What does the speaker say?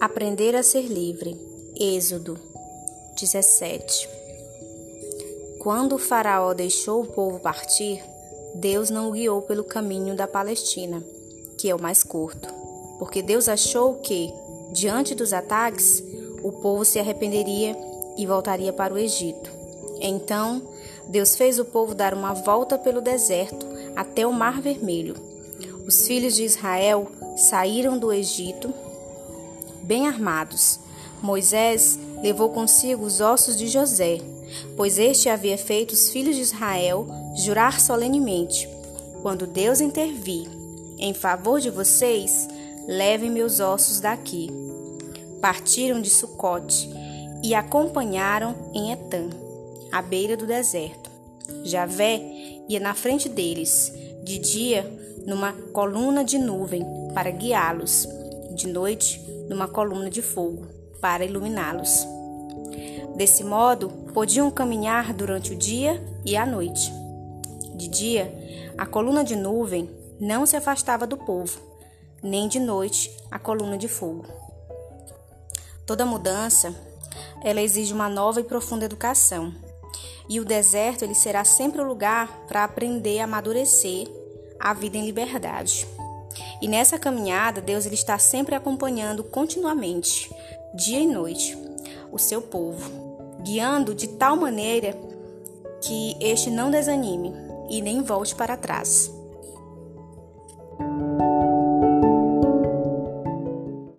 Aprender a ser livre. Êxodo 17. Quando o Faraó deixou o povo partir, Deus não o guiou pelo caminho da Palestina, que é o mais curto, porque Deus achou que, diante dos ataques, o povo se arrependeria e voltaria para o Egito. Então, Deus fez o povo dar uma volta pelo deserto até o Mar Vermelho. Os filhos de Israel saíram do Egito bem armados. Moisés levou consigo os ossos de José, pois este havia feito os filhos de Israel jurar solenemente: Quando Deus intervir em favor de vocês, levem meus ossos daqui. Partiram de Sucote e acompanharam em Etã, à beira do deserto. Javé ia na frente deles, de dia numa coluna de nuvem para guiá-los, de noite numa coluna de fogo para iluminá-los. Desse modo, podiam caminhar durante o dia e a noite. De dia, a coluna de nuvem não se afastava do povo, nem de noite a coluna de fogo. Toda mudança, ela exige uma nova e profunda educação. E o deserto ele será sempre o lugar para aprender a amadurecer a vida em liberdade. E nessa caminhada, Deus ele está sempre acompanhando continuamente, dia e noite, o seu povo, guiando de tal maneira que este não desanime e nem volte para trás.